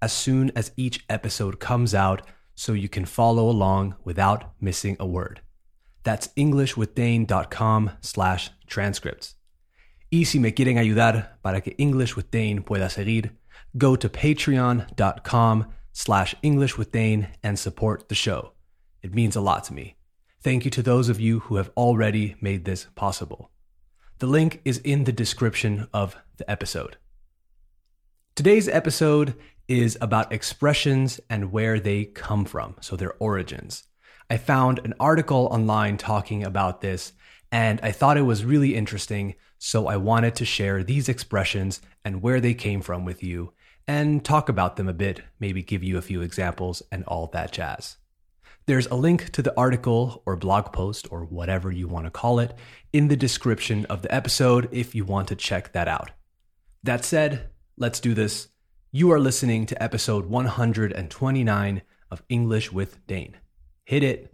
as soon as each episode comes out so you can follow along without missing a word. That's englishwithdane.com slash transcripts. Y si me quieren ayudar para que English with Dane pueda seguir, go to patreon.com slash English with Dane and support the show. It means a lot to me. Thank you to those of you who have already made this possible. The link is in the description of the episode. Today's episode is about expressions and where they come from, so their origins. I found an article online talking about this, and I thought it was really interesting, so I wanted to share these expressions and where they came from with you and talk about them a bit, maybe give you a few examples and all that jazz. There's a link to the article or blog post or whatever you want to call it in the description of the episode if you want to check that out. That said, let's do this. You are listening to episode 129 of English with Dane. Hit it.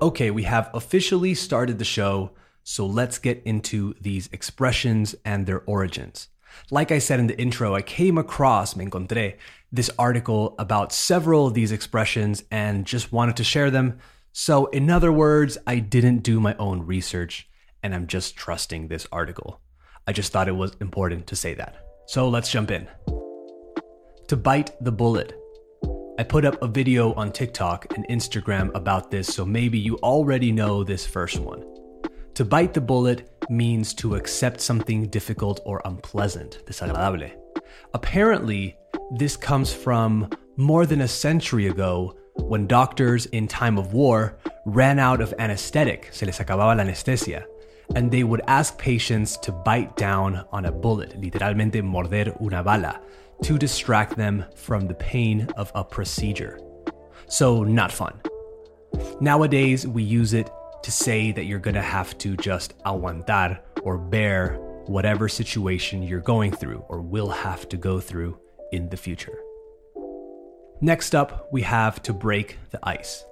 Okay, we have officially started the show, so let's get into these expressions and their origins. Like I said in the intro, I came across, me encontré, this article about several of these expressions and just wanted to share them. So, in other words, I didn't do my own research and I'm just trusting this article. I just thought it was important to say that. So, let's jump in. To bite the bullet. I put up a video on TikTok and Instagram about this, so maybe you already know this first one. To bite the bullet means to accept something difficult or unpleasant, desagradable. Apparently, this comes from more than a century ago when doctors in time of war ran out of anesthetic, se les acababa la anestesia, and they would ask patients to bite down on a bullet, literalmente morder una bala, to distract them from the pain of a procedure. So, not fun. Nowadays, we use it to say that you're gonna have to just aguantar or bear whatever situation you're going through or will have to go through in the future. Next up, we have to break the ice.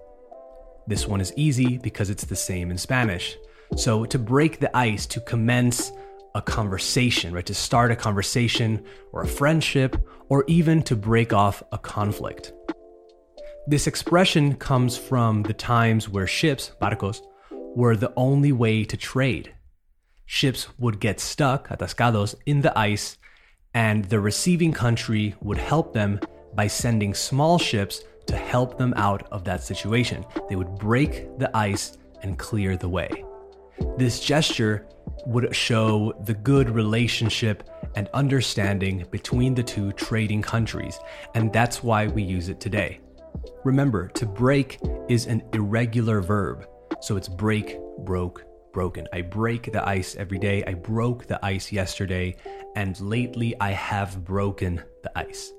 This one is easy because it's the same in Spanish. So, to break the ice, to commence a conversation, right? To start a conversation or a friendship, or even to break off a conflict. This expression comes from the times where ships, barcos, were the only way to trade. Ships would get stuck, atascados, in the ice, and the receiving country would help them by sending small ships to help them out of that situation. They would break the ice and clear the way. This gesture would show the good relationship and understanding between the two trading countries, and that's why we use it today. Remember, to break is an irregular verb, so it's break, broke, broken. I break the ice every day. I broke the ice yesterday, and lately I have broken the ice.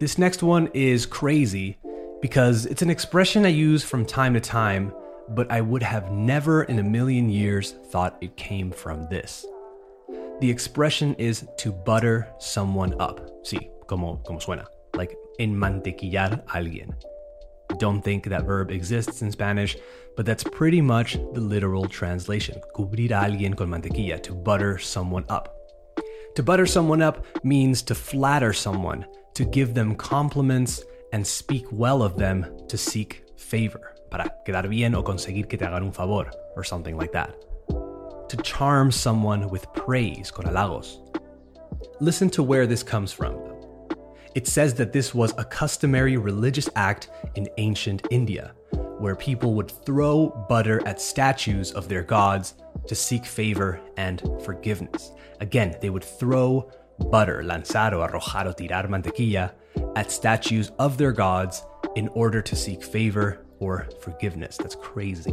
This next one is crazy because it's an expression I use from time to time but I would have never in a million years thought it came from this. The expression is to butter someone up. Sí, como, como suena. Like enmantequillar alguien. Don't think that verb exists in Spanish, but that's pretty much the literal translation. Cubrir a alguien con mantequilla, to butter someone up. To butter someone up means to flatter someone, to give them compliments and speak well of them, to seek favor para quedar bien o conseguir que te hagan un favor, or something like that. To charm someone with praise, con halagos. Listen to where this comes from. It says that this was a customary religious act in ancient India, where people would throw butter at statues of their gods to seek favor and forgiveness. Again, they would throw butter, lanzar o arrojar o tirar mantequilla, at statues of their gods in order to seek favor or forgiveness. That's crazy.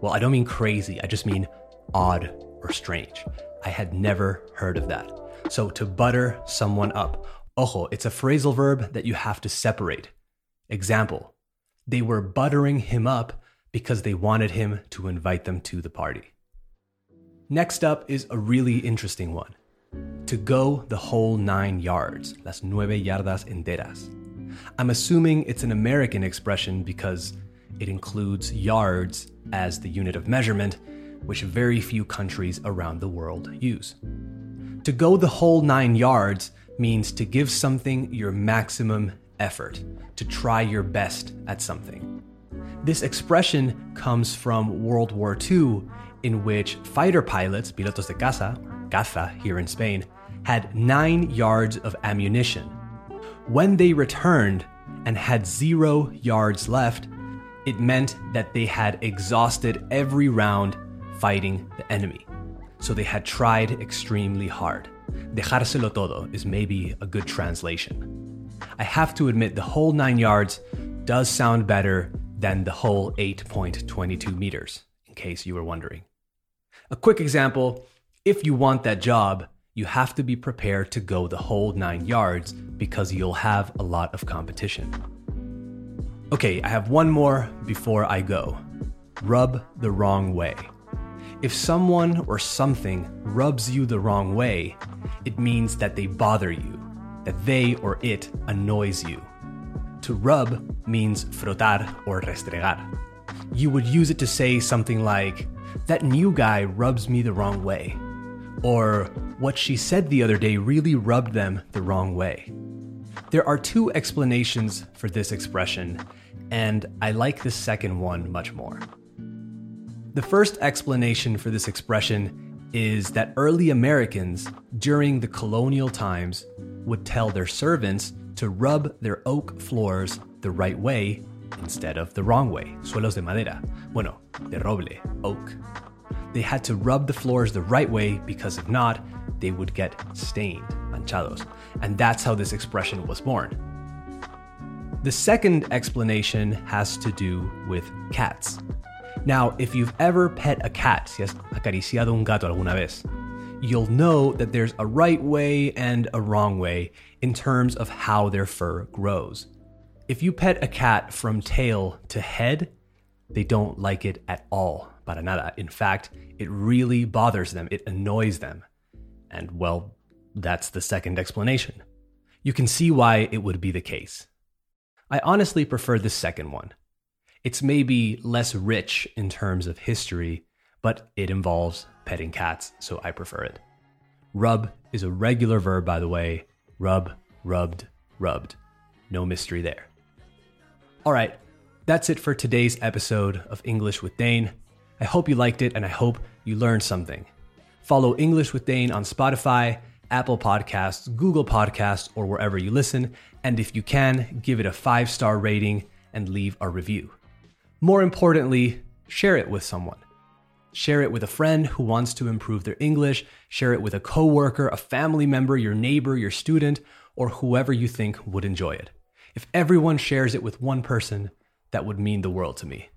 Well, I don't mean crazy, I just mean odd or strange. I had never heard of that. So to butter someone up. Ojo, it's a phrasal verb that you have to separate. Example, they were buttering him up because they wanted him to invite them to the party. Next up is a really interesting one. To go the whole nine yards, las nueve yardas enteras. I'm assuming it's an American expression because it includes yards as the unit of measurement, which very few countries around the world use. To go the whole nine yards means to give something your maximum effort, to try your best at something. This expression comes from World War II, in which fighter pilots, pilotos de caza, caza here in Spain, had nine yards of ammunition. When they returned and had zero yards left, it meant that they had exhausted every round fighting the enemy. So they had tried extremely hard. Dejárselo todo is maybe a good translation. I have to admit, the whole nine yards does sound better than the whole 8.22 meters, in case you were wondering. A quick example if you want that job, you have to be prepared to go the whole nine yards because you'll have a lot of competition. Okay, I have one more before I go. Rub the wrong way. If someone or something rubs you the wrong way, it means that they bother you, that they or it annoys you. To rub means frotar or restregar. You would use it to say something like, That new guy rubs me the wrong way. Or, What she said the other day really rubbed them the wrong way. There are two explanations for this expression, and I like the second one much more. The first explanation for this expression is that early Americans, during the colonial times, would tell their servants to rub their oak floors the right way instead of the wrong way. Suelos de madera. Bueno, de roble, oak. They had to rub the floors the right way because if not, they would get stained, manchados. And that's how this expression was born. The second explanation has to do with cats. Now, if you've ever pet a cat, si has acariciado un gato alguna vez, you'll know that there's a right way and a wrong way in terms of how their fur grows. If you pet a cat from tail to head, they don't like it at all, para nada. In fact, it really bothers them, it annoys them. And well, that's the second explanation. You can see why it would be the case. I honestly prefer the second one. It's maybe less rich in terms of history, but it involves petting cats, so I prefer it. Rub is a regular verb, by the way. Rub, rubbed, rubbed. No mystery there. All right, that's it for today's episode of English with Dane. I hope you liked it and I hope you learned something. Follow English with Dane on Spotify, Apple Podcasts, Google Podcasts, or wherever you listen. And if you can, give it a five star rating and leave a review. More importantly, share it with someone. Share it with a friend who wants to improve their English. Share it with a coworker, a family member, your neighbor, your student, or whoever you think would enjoy it. If everyone shares it with one person, that would mean the world to me.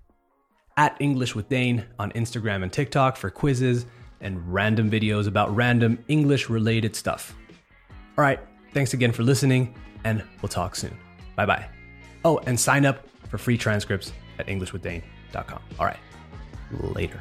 At English with Dane on Instagram and TikTok for quizzes and random videos about random English related stuff. All right, thanks again for listening, and we'll talk soon. Bye bye. Oh, and sign up for free transcripts at EnglishWithDane.com. All right, later.